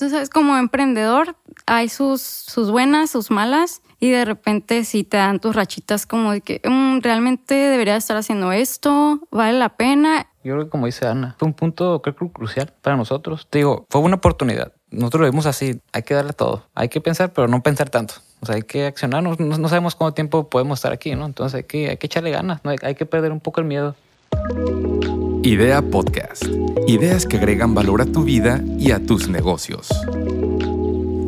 tú sabes, como emprendedor hay sus, sus buenas, sus malas, y de repente si te dan tus rachitas como de que "Mm, realmente debería estar haciendo esto, vale la pena. Yo creo que como dice Ana, fue un punto creo crucial para nosotros. Te digo, fue una oportunidad. Nosotros lo vimos así, hay que darle todo. Hay que pensar, pero no pensar tanto. O sea, hay que accionar. No- no sabemos cuánto tiempo podemos estar aquí, ¿no? Entonces hay que, hay que echarle ganas, ¿no? hay, hay que perder un poco el miedo. Idea Podcast. Ideas que agregan valor a tu vida y a tus negocios.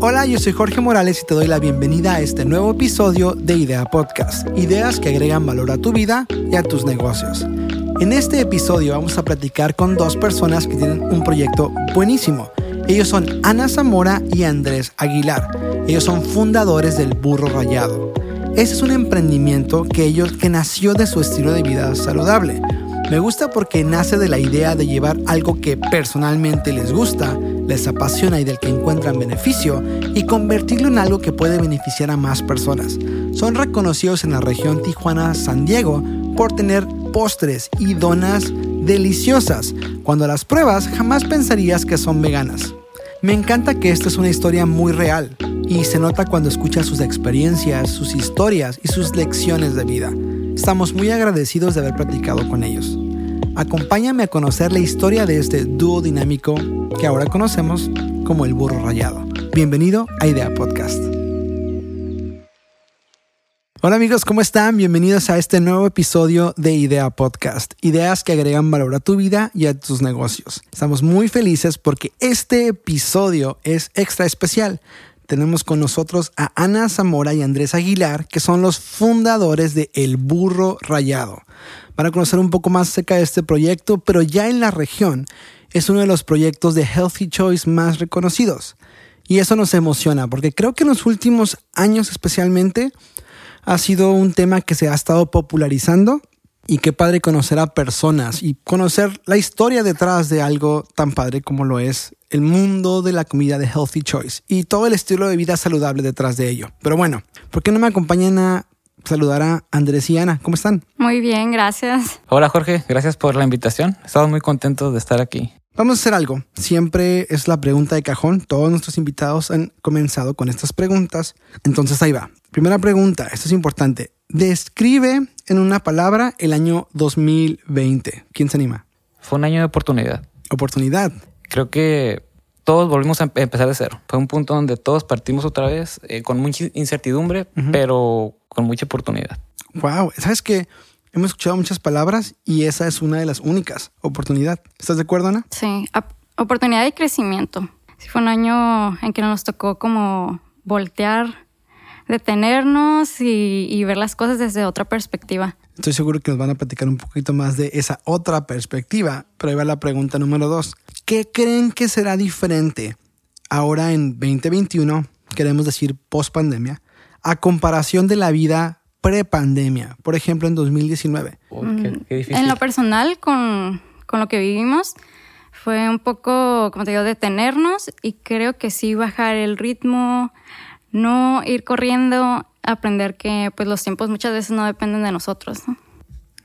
Hola, yo soy Jorge Morales y te doy la bienvenida a este nuevo episodio de Idea Podcast, ideas que agregan valor a tu vida y a tus negocios. En este episodio vamos a platicar con dos personas que tienen un proyecto buenísimo. Ellos son Ana Zamora y Andrés Aguilar. Ellos son fundadores del Burro Rayado. Ese es un emprendimiento que ellos que nació de su estilo de vida saludable. Me gusta porque nace de la idea de llevar algo que personalmente les gusta, les apasiona y del que encuentran beneficio y convertirlo en algo que puede beneficiar a más personas. Son reconocidos en la región Tijuana-San Diego por tener postres y donas deliciosas. Cuando las pruebas jamás pensarías que son veganas. Me encanta que esta es una historia muy real y se nota cuando escuchas sus experiencias, sus historias y sus lecciones de vida. Estamos muy agradecidos de haber platicado con ellos. Acompáñame a conocer la historia de este dúo dinámico que ahora conocemos como el burro rayado. Bienvenido a Idea Podcast. Hola amigos, ¿cómo están? Bienvenidos a este nuevo episodio de Idea Podcast. Ideas que agregan valor a tu vida y a tus negocios. Estamos muy felices porque este episodio es extra especial. Tenemos con nosotros a Ana Zamora y Andrés Aguilar, que son los fundadores de El Burro Rayado. Van a conocer un poco más acerca de este proyecto, pero ya en la región es uno de los proyectos de Healthy Choice más reconocidos. Y eso nos emociona, porque creo que en los últimos años especialmente ha sido un tema que se ha estado popularizando y qué padre conocer a personas y conocer la historia detrás de algo tan padre como lo es el mundo de la comida de Healthy Choice y todo el estilo de vida saludable detrás de ello. Pero bueno, ¿por qué no me acompañan a saludar a Andrés y Ana? ¿Cómo están? Muy bien, gracias. Hola Jorge, gracias por la invitación. Estamos muy contentos de estar aquí. Vamos a hacer algo. Siempre es la pregunta de cajón. Todos nuestros invitados han comenzado con estas preguntas. Entonces ahí va. Primera pregunta, esto es importante. Describe en una palabra el año 2020. ¿Quién se anima? Fue un año de oportunidad. Oportunidad. Creo que todos volvimos a em- empezar de cero. Fue un punto donde todos partimos otra vez eh, con mucha incertidumbre, pero con mucha oportunidad. Wow. ¿Sabes que Hemos escuchado muchas palabras y esa es una de las únicas. Oportunidad. ¿Estás de acuerdo, Ana? Sí, oportunidad y crecimiento. Sí, fue un año en que nos tocó como voltear, detenernos y, y ver las cosas desde otra perspectiva. Estoy seguro que nos van a platicar un poquito más de esa otra perspectiva, pero ahí va la pregunta número dos. ¿Qué creen que será diferente ahora en 2021, queremos decir post pandemia, a comparación de la vida pre-pandemia, por ejemplo en 2019? Uy, qué, qué difícil. En lo personal, con, con lo que vivimos, fue un poco, como te digo, detenernos y creo que sí bajar el ritmo, no ir corriendo, aprender que pues los tiempos muchas veces no dependen de nosotros. ¿no?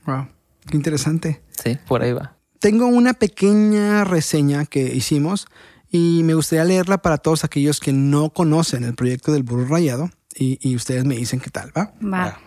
Wow, qué interesante. Sí, por ahí va. Tengo una pequeña reseña que hicimos y me gustaría leerla para todos aquellos que no conocen el proyecto del burro rayado y, y ustedes me dicen qué tal, ¿va? Va.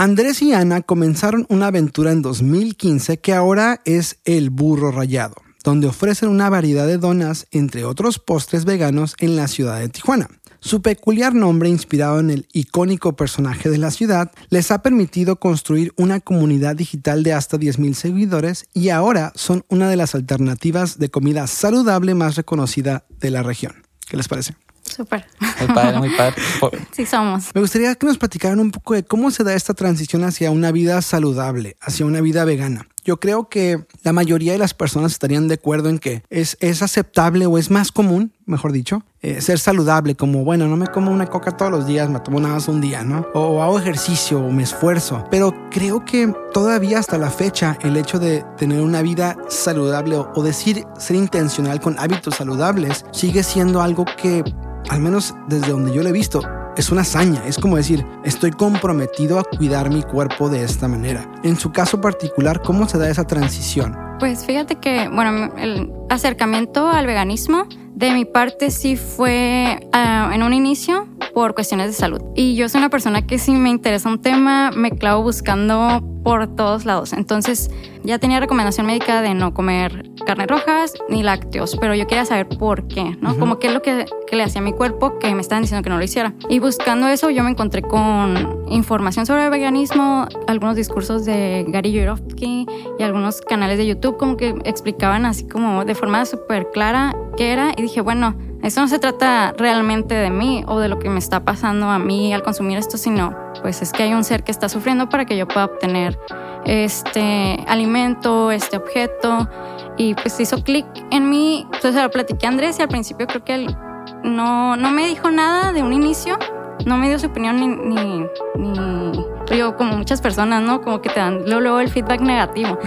Andrés y Ana comenzaron una aventura en 2015 que ahora es el burro rayado, donde ofrecen una variedad de donas, entre otros postres veganos, en la ciudad de Tijuana. Su peculiar nombre, inspirado en el icónico personaje de la ciudad, les ha permitido construir una comunidad digital de hasta 10.000 seguidores y ahora son una de las alternativas de comida saludable más reconocida de la región. ¿Qué les parece? Súper. Muy padre, muy padre. Sí somos. Me gustaría que nos platicaran un poco de cómo se da esta transición hacia una vida saludable, hacia una vida vegana. Yo creo que la mayoría de las personas estarían de acuerdo en que es, es aceptable o es más común, mejor dicho, eh, ser saludable, como, bueno, no me como una coca todos los días, me tomo nada más un día, ¿no? O, hago ejercicio o me esfuerzo. Pero creo que todavía hasta la fecha el hecho de tener una vida saludable o, o decir ser intencional con hábitos saludables sigue siendo algo que al menos desde donde yo lo he visto, es una hazaña. Es como decir, estoy comprometido a cuidar mi cuerpo de esta manera. En su caso particular, ¿cómo se da esa transición? Pues fíjate que, bueno, el acercamiento al veganismo de mi parte sí fue uh, en un inicio por cuestiones de salud. Y yo soy una persona que si me interesa un tema, me clavo buscando por todos lados. Entonces ya tenía recomendación médica de no comer carne rojas ni lácteos, pero yo quería saber por qué, ¿no? Como qué es lo que, que, le hacía a mi cuerpo que me estaban diciendo que no lo hiciera. Y buscando eso yo me encontré con información sobre el veganismo, algunos discursos de Gary Yourofsky y algunos canales de YouTube como que explicaban así como de forma súper clara qué era y dije, bueno, eso no se trata realmente de mí o de lo que me está pasando a mí al consumir esto, sino pues es que hay un ser que está sufriendo para que yo pueda obtener este alimento, este objeto. Y pues hizo clic en mí. Entonces lo platiqué a Andrés y al principio creo que él no, no me dijo nada de un inicio. No me dio su opinión ni, ni, ni yo como muchas personas, ¿no? Como que te dan luego, el feedback negativo.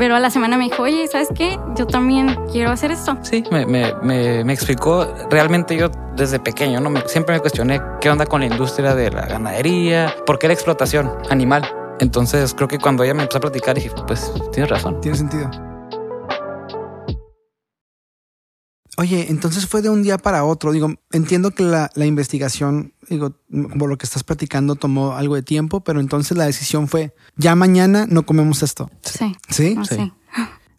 Pero a la semana me dijo, oye, ¿sabes qué? Yo también quiero hacer esto. Sí, me, me, me, me explicó. Realmente yo desde pequeño, ¿no? Me, siempre me cuestioné qué onda con la industria de la ganadería, por qué la explotación animal. Entonces creo que cuando ella me empezó a platicar dije, pues tienes razón. Tiene sentido. Oye, entonces fue de un día para otro. Digo, entiendo que la, la, investigación, digo, por lo que estás platicando, tomó algo de tiempo, pero entonces la decisión fue, ya mañana no comemos esto. Sí. ¿Sí? sí.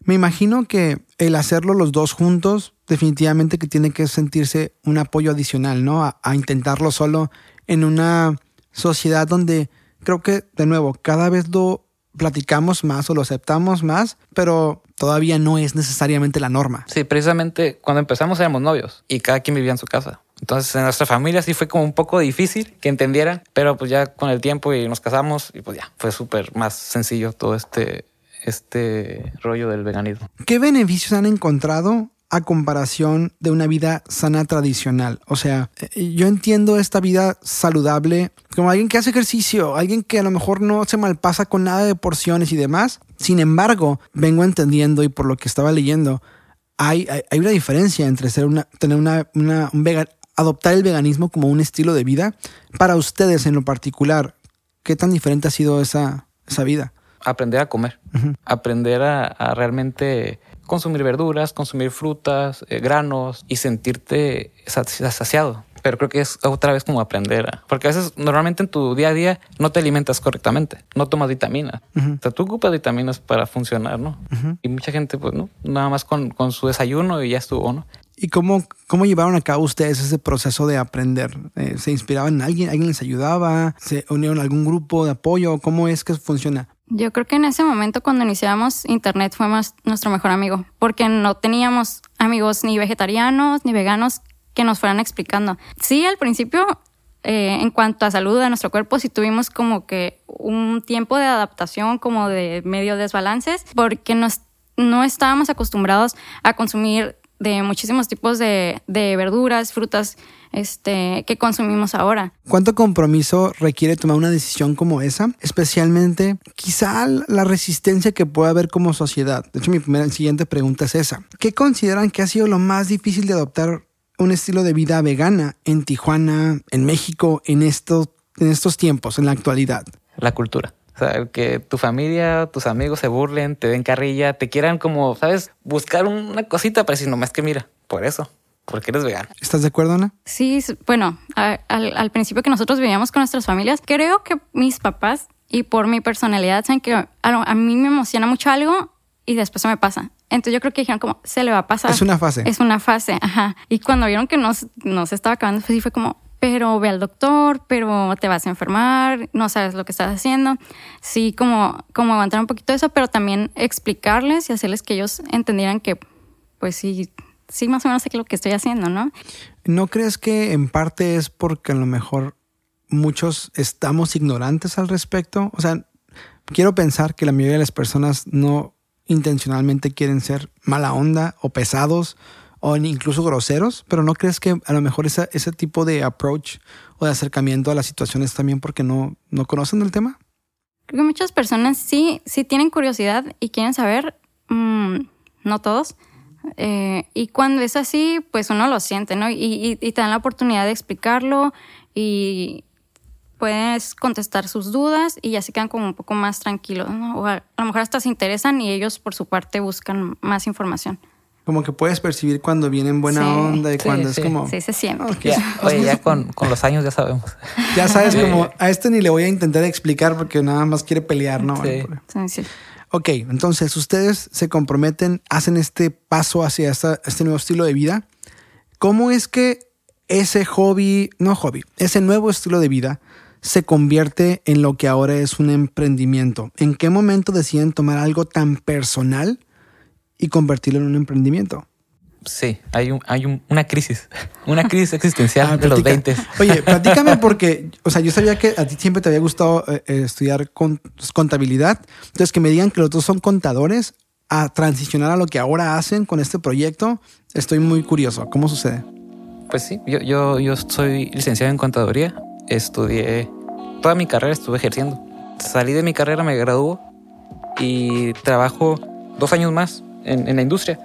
Me imagino que el hacerlo los dos juntos, definitivamente que tiene que sentirse un apoyo adicional, ¿no? A, a intentarlo solo en una sociedad donde creo que, de nuevo, cada vez lo platicamos más o lo aceptamos más, pero todavía no es necesariamente la norma. Sí, precisamente cuando empezamos éramos novios y cada quien vivía en su casa. Entonces en nuestra familia sí fue como un poco difícil que entendieran, pero pues ya con el tiempo y nos casamos y pues ya fue súper más sencillo todo este, este rollo del veganismo. ¿Qué beneficios han encontrado a comparación de una vida sana tradicional. O sea, eh, yo entiendo esta vida saludable como alguien que hace ejercicio, alguien que a lo mejor no se malpasa con nada de porciones y demás. Sin embargo, vengo entendiendo y por lo que estaba leyendo, hay, hay, una diferencia entre ser una, tener una, una un vegan, adoptar el veganismo como un estilo de vida. Para ustedes en lo particular, ¿qué tan diferente ha sido esa, esa vida? Aprender a comer, uh -huh. aprender a, a realmente consumir verduras, consumir frutas, eh, granos y sentirte saciado. Pero creo que es otra vez como aprender. A, porque a veces normalmente en tu día a día no te alimentas correctamente, no tomas vitaminas. Uh -huh. O sea, tú ocupas vitaminas para funcionar, ¿no? Uh -huh. Y mucha gente, pues, ¿no? Nada más con, con su desayuno y ya estuvo, ¿no? ¿Y cómo, cómo llevaron a cabo ustedes ese proceso de aprender? Eh, ¿Se inspiraban en alguien? ¿Alguien les ayudaba? ¿Se unieron a algún grupo de apoyo? ¿Cómo es que funciona? Yo creo que en ese momento cuando iniciamos Internet fue más nuestro mejor amigo, porque no teníamos amigos ni vegetarianos ni veganos que nos fueran explicando. Sí, al principio, eh, en cuanto a salud de nuestro cuerpo, sí tuvimos como que un tiempo de adaptación, como de medio desbalances, porque nos, no estábamos acostumbrados a consumir de muchísimos tipos de, de verduras, frutas este, que consumimos ahora. ¿Cuánto compromiso requiere tomar una decisión como esa? Especialmente, quizá la resistencia que puede haber como sociedad. De hecho, mi primera siguiente pregunta es esa. ¿Qué consideran que ha sido lo más difícil de adoptar un estilo de vida vegana en Tijuana, en México, en estos, en estos tiempos, en la actualidad? La cultura. O sea, que tu familia, tus amigos se burlen, te den carrilla, te quieran como, ¿sabes? Buscar una cosita para decir, nomás que mira, por eso, porque eres vegano. ¿Estás de acuerdo, Ana? Sí, bueno, a, al, al, principio que nosotros vivíamos con nuestras familias, creo que mis papás y por mi personalidad saben que a, a mí me emociona mucho algo y después se me pasa. Entonces yo creo que dijeron como, se le va a pasar. Es una fase. Es una fase, ajá. Y cuando vieron que no, no se estaba acabando, pues sí fue como, pero ve al doctor, pero te vas a enfermar, no sabes lo que estás haciendo. Sí, como, como aguantar un poquito eso, pero también explicarles y hacerles que ellos entendieran que, pues sí, sí, más o menos sé lo que estoy haciendo, ¿no? ¿No crees que en parte es porque a lo mejor muchos estamos ignorantes al respecto? O sea, quiero pensar que la mayoría de las personas no intencionalmente quieren ser mala onda o pesados o incluso groseros, pero ¿no crees que a lo mejor esa, ese tipo de approach o de acercamiento a las situaciones también porque no, no conocen el tema? Creo que muchas personas sí, sí tienen curiosidad y quieren saber, mmm, no todos, eh, y cuando es así, pues uno lo siente, ¿no? Y, y, y, te dan la oportunidad de explicarlo y puedes contestar sus dudas y ya se quedan como un poco más tranquilos, ¿no? O a lo mejor hasta se interesan y ellos por su parte buscan más información. Como que puedes percibir cuando vienen buena Sí. onda y Sí, cuando sí. es como... Sí, se siente. Oye, ya con, con los años ya sabemos. Ya sabes, como a este ni le voy a intentar explicar porque nada más quiere pelear, ¿no? Sí. Sí, sí. Ok, entonces ustedes se comprometen, hacen este paso hacia esta- este nuevo estilo de vida. ¿Cómo es que ese hobby, no hobby, ese nuevo estilo de vida se convierte en lo que ahora es un emprendimiento? ¿En qué momento deciden tomar algo tan personal y convertirlo en un emprendimiento? Sí, hay, un, hay un- una crisis, una crisis existencial Ah, de los platica. 20. Oye, platícame porque, o sea, yo sabía que a ti siempre te había gustado eh, eh, estudiar con- contabilidad. Entonces, que me digan que los dos son contadores a transicionar a lo que ahora hacen con este proyecto, estoy muy curioso. ¿Cómo sucede? Pues sí, yo, yo, yo soy licenciado en contaduría, estudié, toda mi carrera estuve ejerciendo. Salí de mi carrera, me graduó y trabajo dos años más en, en la industria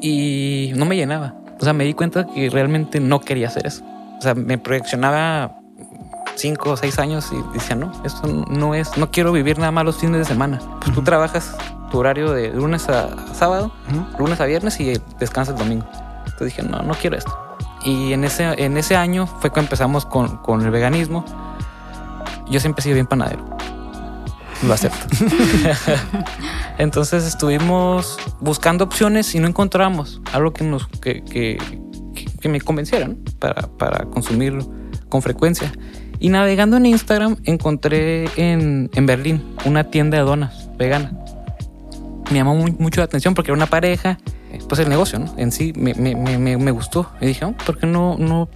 y no me llenaba. O sea, me di cuenta que realmente no quería hacer eso. O sea, me proyeccionaba cinco o seis años y decía, no, esto no es, no quiero vivir nada más los fines de semana. Pues tú trabajas tu horario de lunes a sábado, Ujú. lunes a viernes y descansas el domingo. Entonces dije, no, no quiero esto. Y en ese, en ese año fue que empezamos con, con el veganismo. Yo siempre he sido bien panadero. Lo acepto. Entonces estuvimos buscando opciones y no encontramos algo que, nos, que, que, que- me convenciera ¿no? para, para consumir con frecuencia. Y navegando en Instagram encontré en, en Berlín una tienda de donas vegana. Me llamó mu- mucho la atención porque era una pareja. Pues el negocio ¿no? en sí me- me- me- me gustó. Y dije, oh, ¿por qué no, no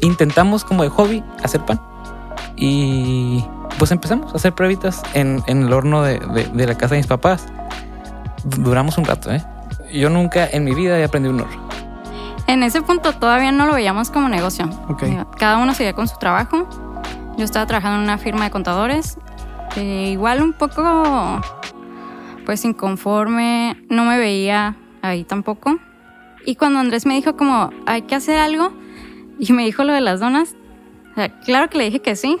intentamos como de hobby hacer pan? Y pues empezamos a hacer pruebitas en, en el horno de, de- de la casa de mis papás. Du- Duramos un rato, ¿eh? Yo nunca en mi vida he aprendido un horno. En ese punto todavía no lo veíamos como negocio. Ok. Digo, Cada uno seguía con su trabajo. Yo estaba trabajando en una firma de contadores. eh, igual un poco, pues inconforme. No me veía ahí tampoco. Y cuando Andrés me dijo como, hay que hacer algo, y me dijo lo de las donas, o sea, claro que le dije que sí.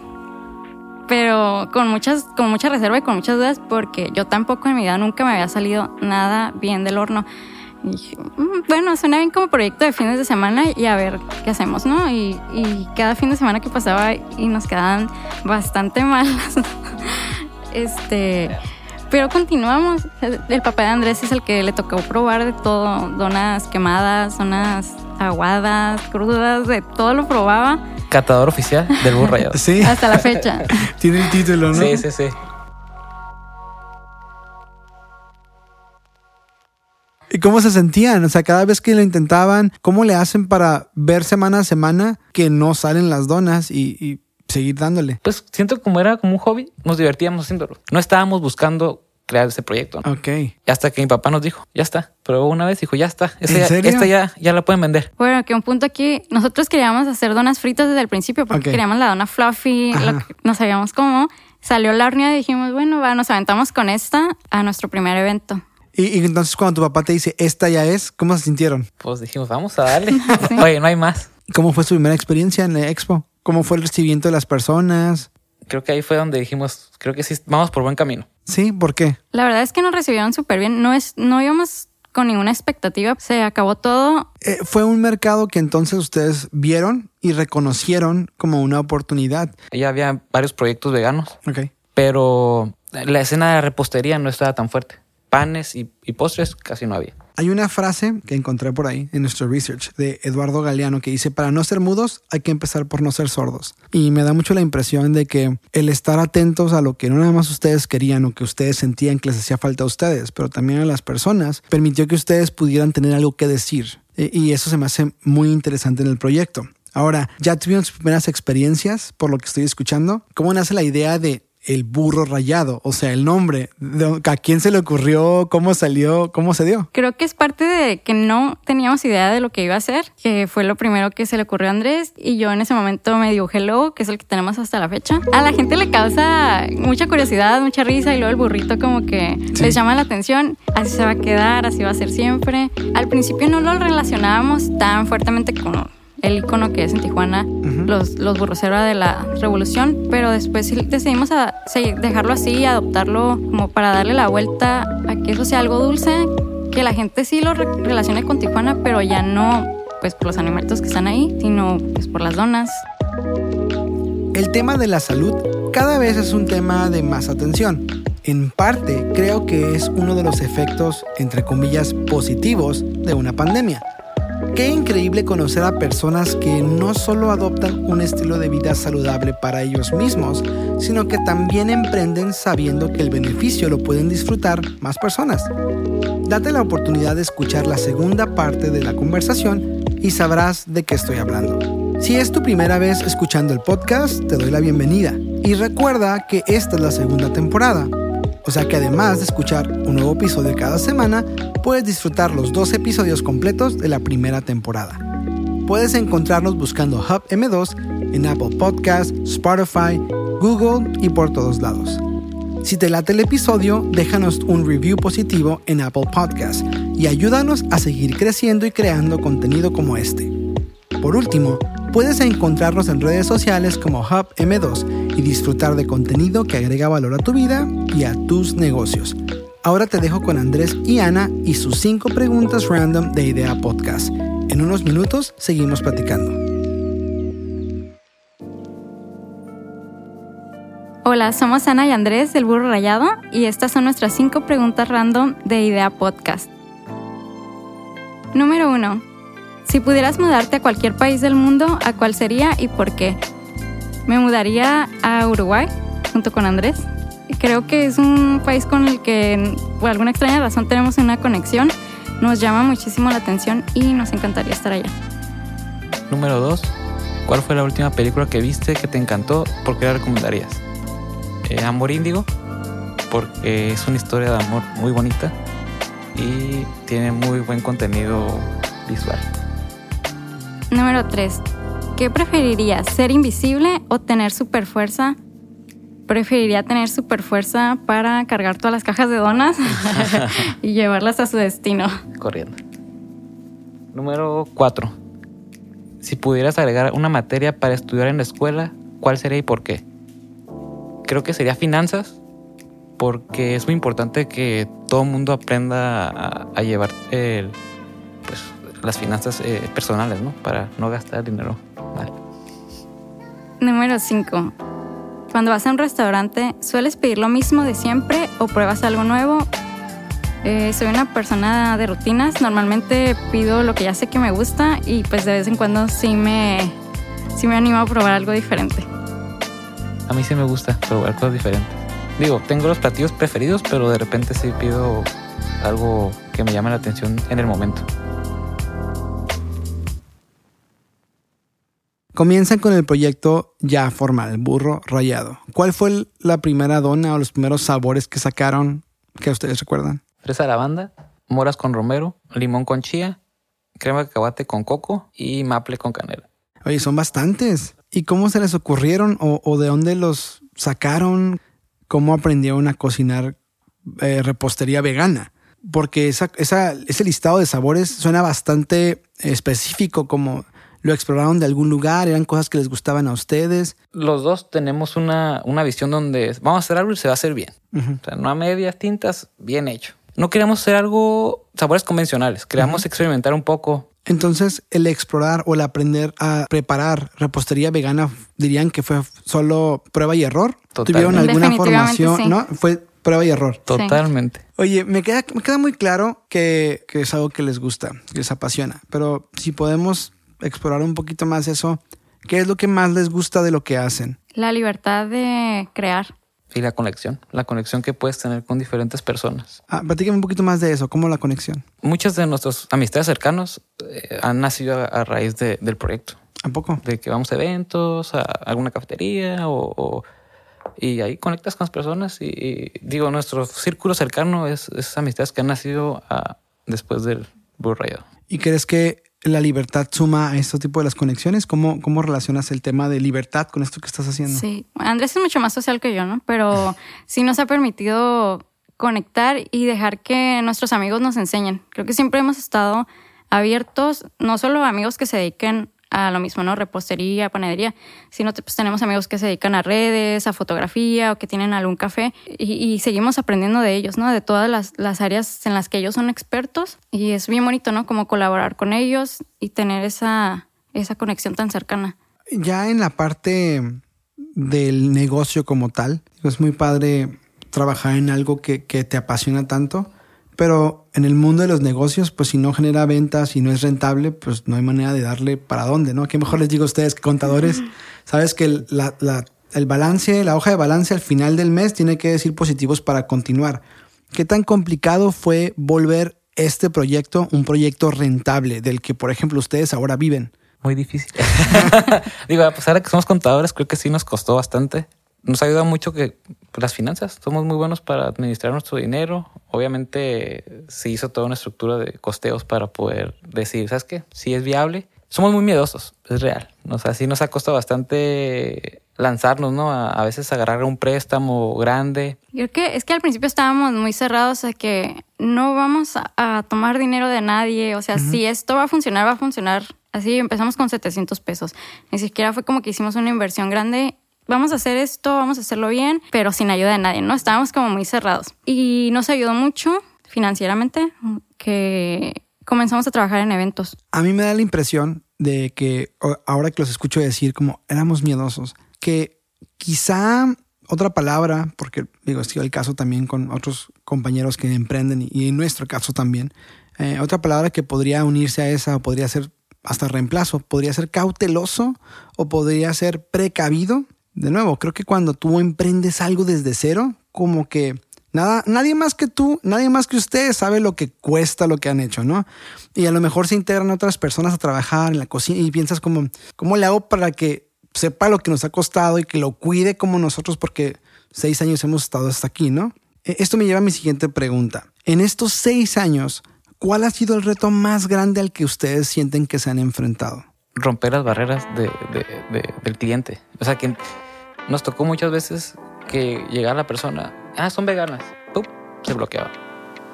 Pero con muchas, con mucha reserva y con muchas dudas, porque yo tampoco en mi vida nunca me había salido nada bien del horno. Y dije, "Mm, bueno, suena bien como proyecto de fines de semana y a ver qué hacemos, ¿no? Y, y cada fin de semana que pasaba y nos quedaban bastante malas. este, pero continuamos. El papá de Andrés es el que le tocó probar de todo, donas quemadas, donas aguadas, crudas, de todo lo probaba Catador oficial del burro rayado. Sí, hasta la fecha. tiene el título, ¿no? Sí, sí, sí. ¿Y cómo se sentían? O sea, cada vez que lo intentaban, ¿cómo le hacen para ver semana a semana que no salen las donas y, y seguir dándole? Pues siento como era como un hobby, nos divertíamos haciéndolo. No estábamos buscando crear ese proyecto. ¿no? Ok. Y hasta que mi papá nos dijo, ya está. Probó una vez, dijo, ya está. Esta, ¿En ya, serio? esta ya, ya la pueden vender. Bueno, que un punto aquí, nosotros queríamos hacer donas fritas desde el principio porque queríamos la dona fluffy, lo que- no sabíamos cómo. Salió la horneada y dijimos, bueno, va, nos aventamos con esta a nuestro primer evento. Y, y entonces cuando tu papá te dice, esta ya es, ¿cómo se sintieron? Pues dijimos, vamos a darle. Oye, no hay más. ¿Cómo fue su primera experiencia en la expo? ¿Cómo fue el recibimiento de las personas? Creo que ahí fue donde dijimos, creo que sí, vamos por buen camino. ¿Sí? ¿Por qué? La verdad es que nos recibieron súper bien. No, es, no íbamos con ninguna expectativa. Se acabó todo. Eh, fue un mercado que entonces ustedes vieron y reconocieron como una oportunidad. Ya había varios proyectos veganos, Ok. pero la escena de repostería no estaba tan fuerte. Panes y, y postres casi no había. Hay una frase que encontré por ahí en nuestro research de Eduardo Galeano que dice, para no ser mudos hay que empezar por no ser sordos. Y me da mucho la impresión de que el estar atentos a lo que no nada más ustedes querían o que ustedes sentían que les hacía falta a ustedes, pero también a las personas, permitió que ustedes pudieran tener algo que decir. E- Y eso se me hace muy interesante en el proyecto. Ahora, ya tuvieron primeras experiencias, por lo que estoy escuchando. ¿Cómo nace la idea de el burro rayado? O sea, el nombre. ¿De- ¿A quién se le ocurrió? ¿Cómo salió? ¿Cómo se dio? Creo que es parte de que no teníamos idea de lo que iba a hacer, que fue lo primero que se le ocurrió a Andrés y yo en ese momento me dibujé el logo, que es el que tenemos hasta la fecha. A la gente le causa mucha curiosidad, mucha risa y luego el burrito como que Sí. les llama la atención, así se va a quedar, así va a ser siempre. Al principio no lo relacionábamos tan fuertemente con el icono que es en Tijuana, los, los burros era de la revolución, pero después decidimos a, dejarlo así y adoptarlo como para darle la vuelta a que eso sea algo dulce, que la gente sí lo relacione con Tijuana, pero ya no pues por los animalitos que están ahí, sino pues por las donas. El tema de la salud cada vez es un tema de más atención. En parte, creo que es uno de los efectos, entre comillas, positivos de una pandemia. Qué increíble conocer a personas que no solo adoptan un estilo de vida saludable para ellos mismos, sino que también emprenden sabiendo que el beneficio lo pueden disfrutar más personas. Date la oportunidad de escuchar la segunda parte de la conversación y sabrás de qué estoy hablando. Si es tu primera vez escuchando el podcast, te doy la bienvenida. Y recuerda que esta es la segunda temporada. O sea que además de escuchar un nuevo episodio cada semana, puedes disfrutar los dos episodios completos de la primera temporada. Puedes encontrarnos buscando Hub M2 en Apple Podcasts, Spotify, Google y por todos lados. Si te late el episodio, déjanos un review positivo en Apple Podcasts y ayúdanos a seguir creciendo y creando contenido como este. Por último, Puedes encontrarnos en redes sociales como Hub M2 y disfrutar de contenido que agrega valor a tu vida y a tus negocios. Ahora te dejo con Andrés y Ana y sus 5 preguntas random de Idea Podcast. En unos minutos seguimos platicando. Hola, somos Ana y Andrés del Burro Rayado y estas son nuestras 5 preguntas random de Idea Podcast. Número 1. Si pudieras mudarte a cualquier país del mundo, ¿a cuál sería y por qué? Me mudaría a Uruguay junto con Andrés. Creo que es un país con el que por alguna extraña razón tenemos una conexión. Nos llama muchísimo la atención y nos encantaría estar allá. Número 2. ¿Cuál fue la última película que viste que te encantó? ¿Por qué la recomendarías? Eh, amor Índigo, porque es una historia de amor muy bonita y tiene muy buen contenido visual. Número 3. ¿Qué preferirías? ¿Ser invisible o tener super fuerza? Preferiría tener super fuerza para cargar todas las cajas de donas y llevarlas a su destino. Corriendo. Número 4. Si pudieras agregar una materia para estudiar en la escuela, ¿cuál sería y por qué? Creo que sería finanzas, porque es muy importante que todo el mundo aprenda a, a llevar el, pues, las finanzas eh, personales, ¿no? Para no gastar dinero. Número 5. Cuando vas a un restaurante, ¿sueles pedir lo mismo de siempre o pruebas algo nuevo? Eh, soy una persona de rutinas. Normalmente pido lo que ya sé que me gusta y pues de vez en cuando sí me, sí me animo a probar algo diferente. A mí sí me gusta probar cosas diferentes. Digo, tengo los platillos preferidos, pero de repente sí pido algo que me llame la atención en el momento. Comienzan con el proyecto ya formal, burro rayado. ¿Cuál fue la primera dona o los primeros sabores que sacaron que ustedes recuerdan? Fresa lavanda, moras con romero, limón con chía, crema de cacahuate con coco y maple con canela. Oye, son bastantes. ¿Y cómo se les ocurrieron o, de dónde los sacaron? ¿Cómo aprendieron a cocinar eh, repostería vegana? Porque esa, ese listado de sabores suena bastante específico, como lo exploraron de algún lugar, eran cosas que les gustaban a ustedes. Los dos tenemos una, una visión donde vamos a hacer algo y se va a hacer bien. O sea, no a medias tintas, bien hecho. No queríamos hacer algo sabores convencionales, queríamos experimentar un poco. Entonces, el explorar o el aprender a preparar repostería vegana, dirían que fue solo prueba y error. ¿Tuvieron alguna formación? ¿No? Fue prueba y error. Totalmente. Oye, me queda, me queda muy claro que, que, es algo que les gusta, que les apasiona, pero si podemos explorar un poquito más eso. ¿Qué es lo que más les gusta de lo que hacen? La libertad de crear. Y la conexión, la conexión que puedes tener con diferentes personas. Ah, platícame un poquito más de eso, ¿cómo la conexión? Muchas de nuestras amistades cercanos eh, han nacido a, raíz del proyecto. ¿A poco? De que vamos a eventos, a alguna cafetería o, y ahí conectas con las personas y, digo, nuestro círculo cercano es, es amistades que han nacido a, después del burrayado. ¿Y crees que la libertad suma a este tipo de las conexiones? ¿Cómo, ¿Cómo relacionas el tema de libertad con esto que estás haciendo? Sí, Andrés es mucho más social que yo, ¿no? Pero sí nos ha permitido conectar y dejar que nuestros amigos nos enseñen. Creo que siempre hemos estado abiertos, no solo amigos que se dediquen a lo mismo, ¿no? Repostería, panadería, sino pues tenemos amigos que se dedican a redes, a fotografía o que tienen algún café y, seguimos aprendiendo de ellos, ¿no? De todas las, las, áreas en las que ellos son expertos y es bien bonito, ¿no? Como colaborar con ellos y tener esa, esa conexión tan cercana. Ya en la parte del negocio como tal, es muy padre trabajar en algo que, que te apasiona tanto pero en el mundo de los negocios, pues si no genera ventas y no es rentable, pues no hay manera de darle para dónde, ¿no? Qué mejor les digo a ustedes que contadores, sabes que el, el balance, la hoja de balance al final del mes tiene que decir positivos para continuar. ¿Qué tan complicado fue volver este proyecto un proyecto rentable del que, por ejemplo, ustedes ahora viven? Muy difícil. Digo, a pesar de que somos contadores, creo que sí nos costó bastante nos ayuda mucho que las finanzas, somos muy buenos para administrar nuestro dinero. Obviamente se hizo toda una estructura de costeos para poder decir, ¿sabes qué? Si es viable. Somos muy miedosos, es real. O sea, sí nos ha costado bastante lanzarnos, ¿no? A, veces agarrar un préstamo grande. Yo creo que es que al principio estábamos muy cerrados a que no vamos a, tomar dinero de nadie. O sea, si esto va a funcionar, va a funcionar. Así empezamos con 700 pesos. Ni siquiera fue como que hicimos una inversión grande vamos a hacer esto, vamos a hacerlo bien, pero sin ayuda de nadie, ¿no? Estábamos como muy cerrados. Y nos ayudó mucho financieramente que comenzamos a trabajar en eventos. A mí me da la impresión de que ahora que los escucho decir como éramos miedosos, que quizá otra palabra, porque digo, ha sido el caso también con otros compañeros que emprenden y en nuestro caso también, eh, otra palabra que podría unirse a esa o podría ser hasta reemplazo, podría ser cauteloso o podría ser precavido de nuevo, creo que cuando tú emprendes algo desde cero, como que nada, nadie más que tú, nadie más que ustedes sabe lo que cuesta lo que han hecho, ¿no? Y a lo mejor se integran otras personas a trabajar en la cocina y piensas como, ¿cómo le hago para que sepa lo que nos ha costado y que lo cuide como nosotros porque seis años hemos estado hasta aquí, ¿no? E, esto me lleva a mi siguiente pregunta. En estos seis años, ¿cuál ha sido el reto más grande al que ustedes sienten que se han enfrentado? Romper las barreras del cliente. O sea, que nos tocó muchas veces que llegaba la persona, ah, son veganas, ¡Pum! se bloqueaba.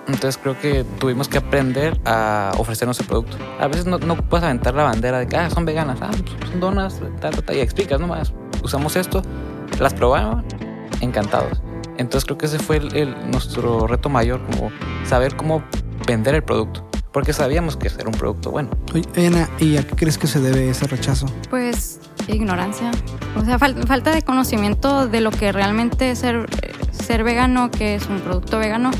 Entonces creo que tuvimos que aprender a ofrecer nuestro producto. A veces no, no puedes aventar la bandera de que ah, son veganas, ah, pues, son donas, tal, tal, y explicas nomás. Usamos esto, las probaban, encantados. Entonces creo que ese fue el, nuestro reto mayor, como saber cómo vender el producto. Porque sabíamos que era un producto bueno. Oye, Ana, ¿y a qué crees que se debe ese rechazo? Pues ignorancia. O sea, falta de conocimiento de lo que realmente es ser, ser vegano, que es un producto vegano.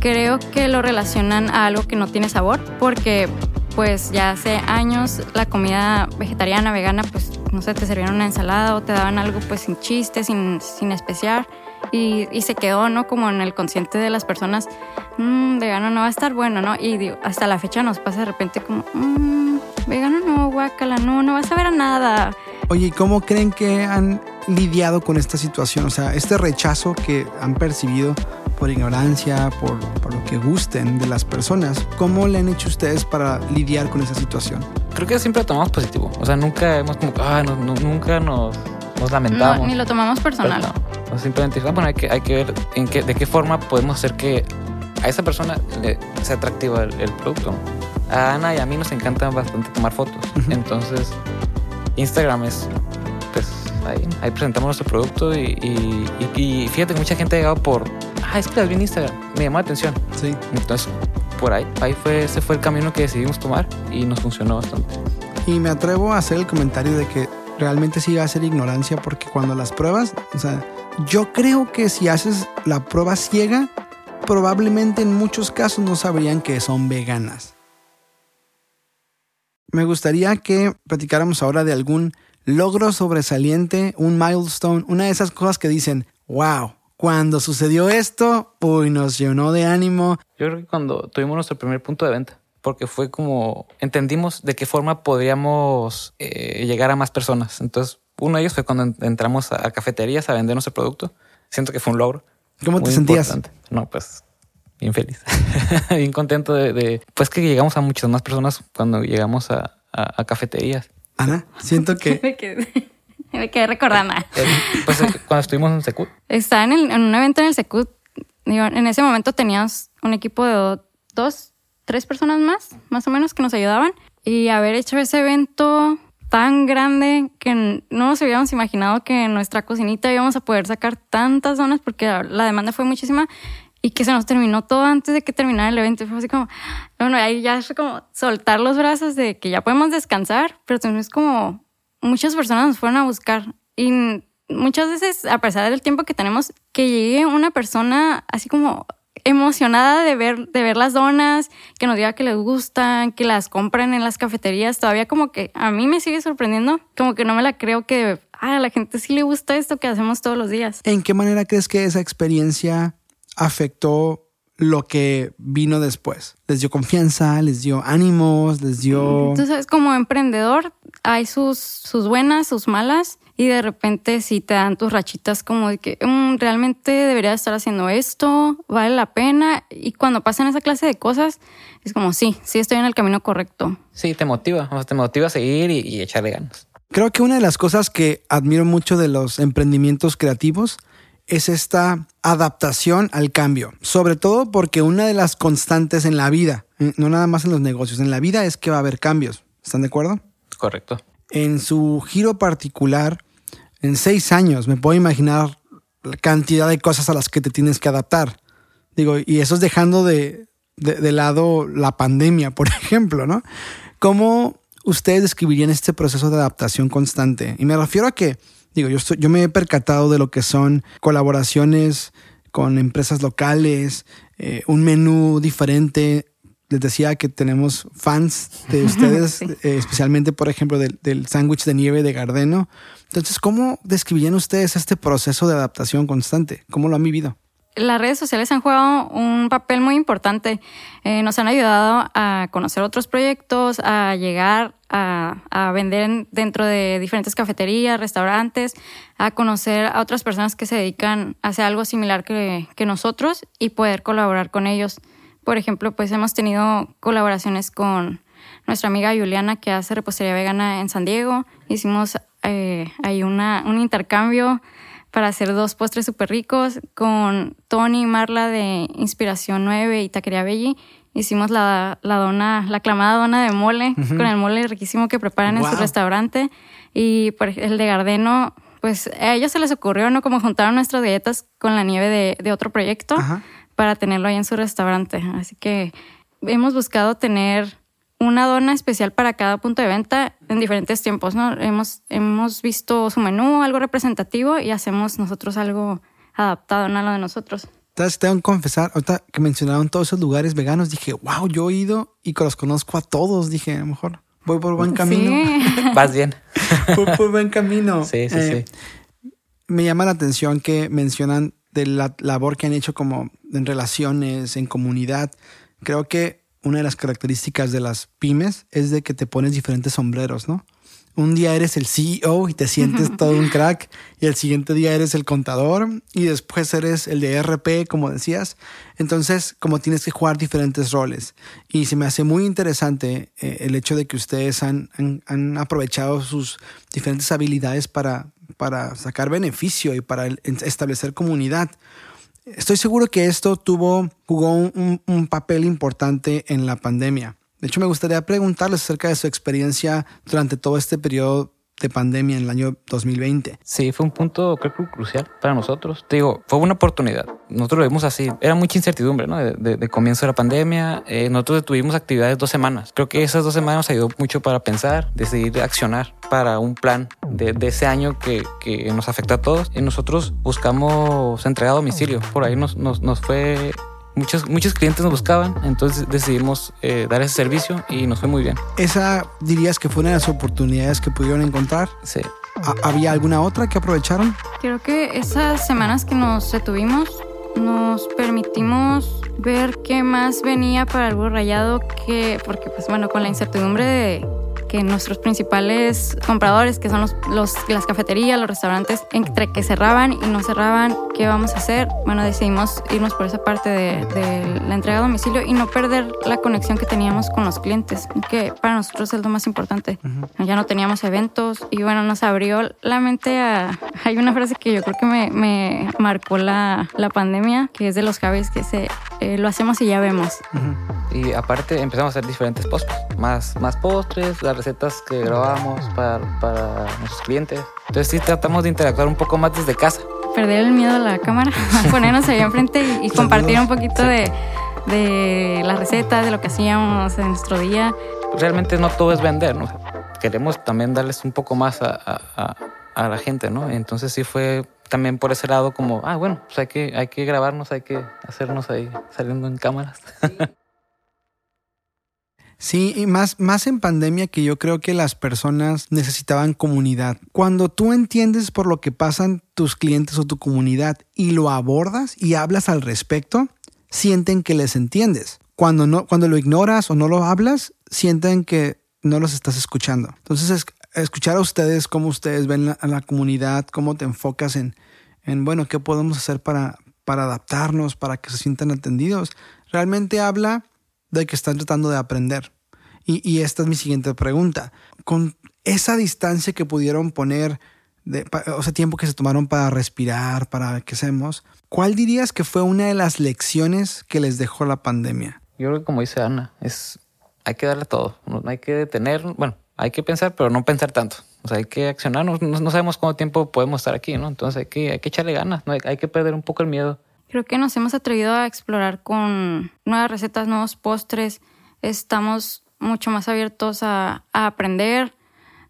Creo que lo relacionan a algo que no tiene sabor, porque pues ya hace años la comida vegetariana, vegana, pues no sé, te servían una ensalada o te daban algo pues sin chiste, sin, sin especiar. Y, y, se quedó, ¿no? Como en el consciente de las personas, mmm, vegano no va a estar bueno, ¿no? Y digo, hasta la fecha nos pasa de repente como, mmm, vegano no, guacala, no, no vas a ver a nada. Oye, ¿cómo creen que han lidiado con esta situación? O sea, este rechazo que han percibido por ignorancia, por, lo que gusten de las personas, ¿cómo le han hecho ustedes para lidiar con esa situación? Creo que siempre lo tomamos positivo. O sea, nunca hemos como, ah, nunca nos, nos lamentamos. ni lo tomamos personal. no, simplemente, ah, bueno, hay que, hay que ver en qué, de qué forma podemos hacer que a esa persona le sea atractivo el, producto. A Ana y a mí nos encanta bastante tomar fotos. Entonces, Instagram es, pues ahí, ahí presentamos nuestro producto y, y, fíjate que mucha gente ha llegado por, ah, es que las vi en Instagram, me llamó la atención. Sí. Entonces, por ahí, ahí fue, ese fue el camino que decidimos tomar y nos funcionó bastante. Y me atrevo a hacer el comentario de que realmente sí va a ser ignorancia porque cuando las pruebas, o sea, yo creo que si haces la prueba ciega, probablemente en muchos casos no sabrían que son veganas. Me gustaría que platicáramos ahora de algún logro sobresaliente, un milestone, una de esas cosas que dicen, wow, cuando sucedió esto, uy, nos llenó de ánimo. Yo creo que cuando tuvimos nuestro primer punto de venta, porque fue como entendimos de qué forma podríamos eh, llegar a más personas. Entonces, uno de ellos fue cuando entramos a cafeterías a vender nuestro producto. Siento que fue un logro. ¿Cómo te sentías? No, pues bien feliz, bien contento de, pues que llegamos a muchas más personas cuando llegamos a, cafeterías. Ana, siento que... me, quedé, recordando. pues cuando estuvimos en Secut. Estaba en, en, un evento en el Secut. En ese momento teníamos un equipo de dos, tres personas más, más o menos, que nos ayudaban. Y haber hecho ese evento, tan grande que no nos habíamos imaginado que en nuestra cocinita íbamos a poder sacar tantas donas porque la demanda fue muchísima y que se nos terminó todo antes de que terminara el evento. Fue así como, bueno, ahí ya fue como soltar los brazos de que ya podemos descansar, pero también es como muchas personas nos fueron a buscar y muchas veces, a pesar del tiempo que tenemos, que llegue una persona así como emocionada de ver, de ver las donas, que nos diga que les gustan, que las compran en las cafeterías, todavía como que a mí me sigue sorprendiendo, como que no me la creo que a la gente sí le gusta esto que hacemos todos los días. ¿En qué manera crees que esa experiencia afectó lo que vino después. Les dio confianza, les dio ánimos, les dio... Entonces, como emprendedor, hay sus, sus buenas, sus malas, y de repente si te dan tus rachitas como de que mm, realmente debería estar haciendo esto, vale la pena, y cuando pasan esa clase de cosas, es como, sí, sí estoy en el camino correcto. Sí, te motiva, o te motiva a seguir y, y echarle ganas. Creo que una de las cosas que admiro mucho de los emprendimientos creativos es esta adaptación al cambio, sobre todo porque una de las constantes en la vida, no nada más en los negocios, en la vida es que va a haber cambios. ¿Están de acuerdo? Correcto. En su giro particular, en seis años, me puedo imaginar la cantidad de cosas a las que te tienes que adaptar. Digo, y eso es dejando de, de lado la pandemia, por ejemplo, ¿no? ¿Cómo ustedes describirían este proceso de adaptación constante? Y me refiero a que Digo, yo, yo me he percatado de lo que son colaboraciones con empresas locales, eh, un menú diferente. Les decía que tenemos fans de ustedes, eh, especialmente, por ejemplo, del, del sándwich de nieve de Gardeno. Entonces, ¿cómo describirían ustedes este proceso de adaptación constante? ¿Cómo lo han vivido? las redes sociales han jugado un papel muy importante. Eh, nos han ayudado a conocer otros proyectos, a llegar a, vender dentro de diferentes cafeterías, restaurantes, a conocer a otras personas que se dedican a hacer algo similar que, que nosotros y poder colaborar con ellos. Por ejemplo, pues hemos tenido colaboraciones con nuestra amiga Juliana que hace repostería vegana en San Diego. Hicimos eh, ahí una, un intercambio para hacer dos postres súper ricos. Con Tony y Marla de Inspiración 9 y Taquería Belli hicimos la, la dona, la aclamada dona de mole, con el mole riquísimo que preparan en su restaurante. Y por el de Gardeno, pues a ellos se les ocurrió, ¿no? Como juntaron nuestras galletas con la nieve de, de otro proyecto para tenerlo ahí en su restaurante. Así que hemos buscado tener una dona especial para cada punto de venta en diferentes tiempos, ¿no? Hemos, hemos visto su menú, algo representativo, y hacemos nosotros algo adaptado, ¿no? A lo de nosotros. Entonces, tengo que confesar, ahorita que mencionaron todos esos lugares veganos, dije, wow, yo he ido y los conozco a todos. Dije, a lo mejor voy por buen camino. Sí. Vas bien. voy por buen camino. Sí, sí, eh, sí. Me llama la atención que mencionan de la labor que han hecho como en relaciones, en comunidad. Creo que una de las características de las pymes es de que te pones diferentes sombreros, ¿no? Un día eres el CEO y te sientes todo un crack y el siguiente día eres el contador y después eres el de RP, como decías. Entonces, como tienes que jugar diferentes roles. Y se me hace muy interesante eh, el hecho de que ustedes han, han, aprovechado sus diferentes habilidades para, para sacar beneficio y para establecer comunidad. Estoy seguro que esto tuvo, jugó un, papel importante en la pandemia. De hecho, me gustaría preguntarles acerca de su experiencia durante todo este periodo de pandemia en el año 2020. Sí, fue un punto creo que crucial para nosotros. Te digo, fue una oportunidad. Nosotros lo vimos así. Era mucha incertidumbre, ¿no? De, comienzo de la pandemia. Eh, nosotros tuvimos actividades dos semanas. Creo que esas dos semanas nos ayudó mucho para pensar, decidir accionar para un plan de, ese año que, que, nos afecta a todos. Y nosotros buscamos entrega a domicilio. Por ahí nos, nos, nos fue muchos, muchos clientes nos buscaban, entonces decidimos eh, dar ese servicio y nos fue muy bien. ¿Esa dirías que fue una de las oportunidades que pudieron encontrar? Sí. ¿Había alguna otra que aprovecharon? Creo que esas semanas que nos detuvimos nos permitimos ver qué más venía para el rayado que porque pues bueno con la incertidumbre de que nuestros principales compradores, que son los, los, las cafeterías, los restaurantes, entre que cerraban y no cerraban, ¿qué vamos a hacer? Bueno, decidimos irnos por esa parte de, de, la entrega a domicilio y no perder la conexión que teníamos con los clientes, que para nosotros es lo más importante. Ya no teníamos eventos y bueno, nos abrió la mente a... Hay una frase que yo creo que me, me marcó la, la pandemia, que es de los Javis, que se, eh, lo hacemos y ya vemos. Y aparte empezamos a hacer diferentes postres, más, más postres, las recetas que grabamos para, para nuestros clientes. Entonces sí tratamos de interactuar un poco más desde casa. Perder el miedo a la cámara, ponernos ahí enfrente y, y compartir un poquito de, de las recetas, de lo que hacíamos en nuestro día. Realmente no todo es vender, ¿no? Queremos también darles un poco más a, a, a la gente, ¿no? Entonces sí fue también por ese lado como, ah, bueno, pues hay que, hay que grabarnos, hay que hacernos ahí saliendo en cámaras. Sí, y más, más en pandemia que yo creo que las personas necesitaban comunidad. Cuando tú entiendes por lo que pasan tus clientes o tu comunidad y lo abordas y hablas al respecto, sienten que les entiendes. Cuando, no, cuando lo ignoras o no lo hablas, sienten que no los estás escuchando. Entonces, es, escuchar a ustedes, cómo ustedes ven a la comunidad, cómo te enfocas en, en bueno, qué podemos hacer para, para adaptarnos, para que se sientan atendidos, realmente habla de que están tratando de aprender. Y, esta es mi siguiente pregunta. Con esa distancia que pudieron poner, de, o sea, tiempo que se tomaron para respirar, para que hacemos, ¿cuál dirías que fue una de las lecciones que les dejó la pandemia? Yo creo que como dice Ana, es hay que darle todo, no hay que detener, bueno, hay que pensar, pero no pensar tanto. O sea, hay que accionar, no, no sabemos cuánto tiempo podemos estar aquí, ¿no? Entonces hay que, hay que echarle ganas, ¿no? hay que perder un poco el miedo. Creo que nos hemos atrevido a explorar con nuevas recetas, nuevos postres. Estamos mucho más abiertos a, aprender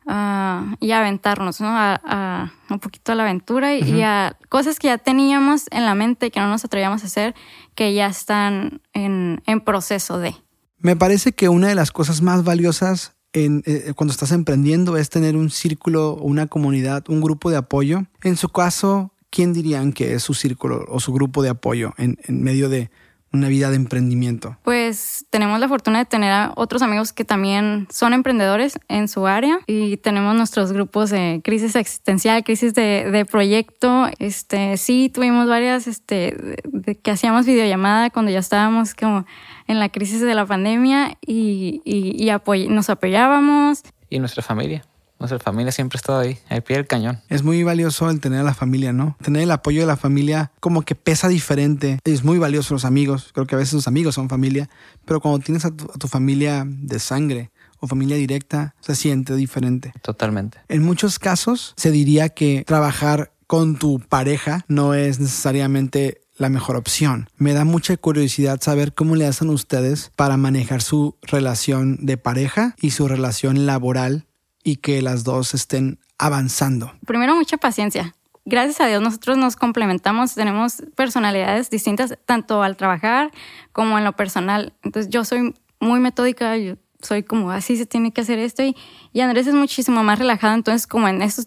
y a aventarnos, ¿no? A, un poquito a la aventura y, a cosas que ya teníamos en la mente y que no nos atrevíamos a hacer, que ya están en, en proceso de. Me parece que una de las cosas más valiosas en, eh, cuando estás emprendiendo es tener un círculo, una comunidad, un grupo de apoyo. En su caso, ¿quién dirían que es su círculo o su grupo de apoyo en, en medio de una vida de emprendimiento? Pues tenemos la fortuna de tener a otros amigos que también son emprendedores en su área y tenemos nuestros grupos de crisis existencial, crisis de, de proyecto. Este, sí, tuvimos varias este, de, de que hacíamos videollamada cuando ya estábamos como en la crisis de la pandemia y, y, y apoy nos apoyábamos. Y nuestra familia. Nuestra familia siempre ha estado ahí, al pie del cañón. Es muy valioso el tener a la familia, ¿no? Tener el apoyo de la familia como que pesa diferente. Es muy valioso los amigos. Creo que a veces los amigos son familia. Pero cuando tienes a tu, a tu familia de sangre o familia directa, se siente diferente. Totalmente. En muchos casos se diría que trabajar con tu pareja no es necesariamente la mejor opción. Me da mucha curiosidad saber cómo le hacen ustedes para manejar su relación de pareja y su relación laboral y que las dos estén avanzando. Primero, mucha paciencia. Gracias a Dios nosotros nos complementamos, tenemos personalidades distintas tanto al trabajar como en lo personal. Entonces yo soy muy metódica, yo soy como así se tiene que hacer esto y, y Andrés es muchísimo más relajado, entonces como en estos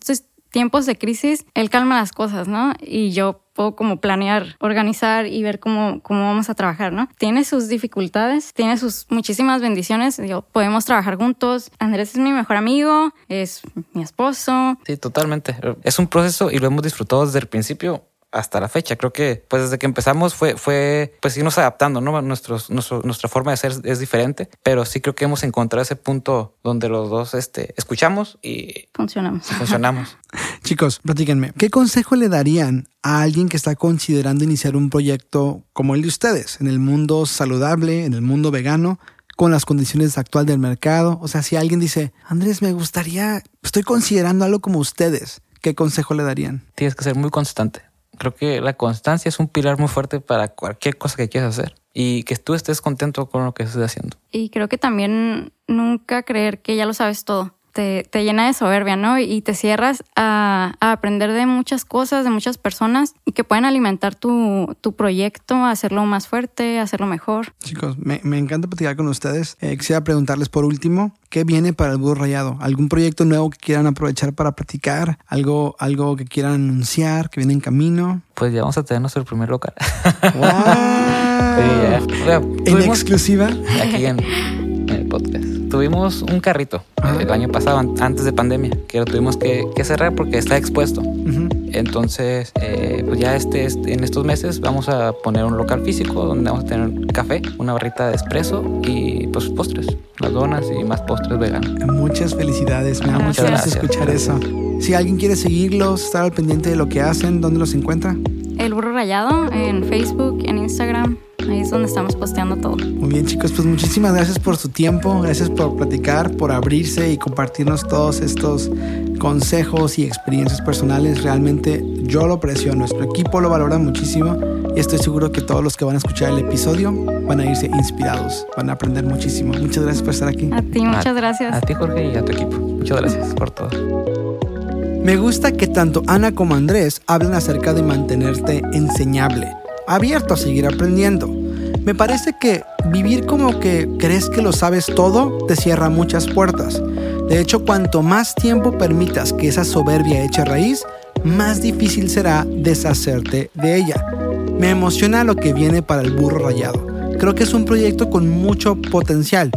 tiempos de crisis, él calma las cosas, ¿no? Y yo puedo como planear, organizar y ver cómo, cómo vamos a trabajar, ¿no? Tiene sus dificultades, tiene sus muchísimas bendiciones, digo, podemos trabajar juntos. Andrés es mi mejor amigo, es mi esposo. Sí, totalmente. Es un proceso y lo hemos disfrutado desde el principio hasta la fecha. Creo que pues desde que empezamos fue, fue pues irnos adaptando, ¿no? Nuestros, nuestro, nuestra forma de ser es diferente, pero sí creo que hemos encontrado ese punto donde los dos este, escuchamos y funcionamos. funcionamos. Chicos, platíquenme, ¿qué consejo le darían a alguien que está considerando iniciar un proyecto como el de ustedes, en el mundo saludable, en el mundo vegano? con las condiciones actuales del mercado. O sea, si alguien dice, Andrés, me gustaría, estoy considerando algo como ustedes, ¿qué consejo le darían? Tienes que ser muy constante creo que la constancia es un pilar muy fuerte para cualquier cosa que quieras hacer y que tú estés contento con lo que estés haciendo. Y creo que también nunca creer que ya lo sabes todo. Te, te llena de soberbia, ¿no? Y te cierras a, a, aprender de muchas cosas, de muchas personas y que pueden alimentar tu, tu proyecto, hacerlo más fuerte, hacerlo mejor. Chicos, me, me encanta platicar con ustedes. Eh, quisiera preguntarles por último, ¿qué viene para el Burro Rayado? ¿Algún proyecto nuevo que quieran aprovechar para platicar? ¿Algo, algo que quieran anunciar, que viene en camino? Pues ya vamos a tener nuestro primer local. ¡Wow! sí, ya. O sea, ¿En exclusiva? Aquí en, en el podcast tuvimos un carrito ah. el año pasado, antes de pandemia, que lo tuvimos que, que cerrar porque está expuesto. Uh -huh. Entonces, eh, pues ya este, este, en estos meses vamos a poner un local físico donde vamos a tener café, una barrita de espresso y pues postres, las donas y más postres veganos. Muchas felicidades, me da muchas gracias escuchar gracias. eso. Si alguien quiere seguirlos, estar al pendiente de lo que hacen, ¿dónde los encuentra? El Burro Rayado en Facebook, en Instagram. Ahí es donde estamos posteando todo. Muy bien chicos, pues muchísimas gracias por su tiempo, gracias por platicar, por abrirse y compartirnos todos estos consejos y experiencias personales. Realmente yo lo aprecio, nuestro equipo lo valora muchísimo y estoy seguro que todos los que van a escuchar el episodio van a irse inspirados, van a aprender muchísimo. Muchas gracias por estar aquí. A ti, muchas gracias. A ti Jorge y a tu equipo. Muchas gracias por todo. Me gusta que tanto Ana como Andrés hablen acerca de mantenerte enseñable, abierto a seguir aprendiendo. Me parece que vivir como que crees que lo sabes todo te cierra muchas puertas. De hecho, cuanto más tiempo permitas que esa soberbia eche raíz, más difícil será deshacerte de ella. Me emociona lo que viene para el burro rayado. Creo que es un proyecto con mucho potencial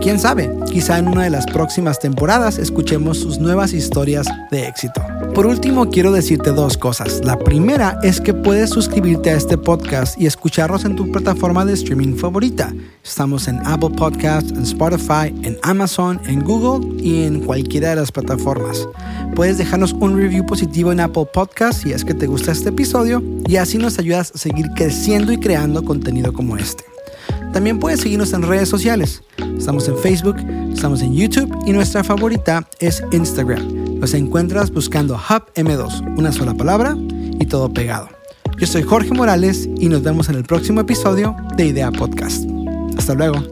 Quién sabe, quizá en una de las próximas temporadas escuchemos sus nuevas historias de éxito. Por último, quiero decirte dos cosas. La primera es que puedes suscribirte a este podcast y escucharnos en tu plataforma de streaming favorita. Estamos en Apple Podcasts, en Spotify, en Amazon, en Google y en cualquiera de las plataformas. Puedes dejarnos un review positivo en Apple Podcasts si es que te gusta este episodio y así nos ayudas a seguir creciendo y creando contenido como este. También puedes seguirnos en redes sociales. Estamos en Facebook, estamos en YouTube y nuestra favorita es Instagram. Nos encuentras buscando Hub M2, una sola palabra y todo pegado. Yo soy Jorge Morales y nos vemos en el próximo episodio de Idea Podcast. Hasta luego.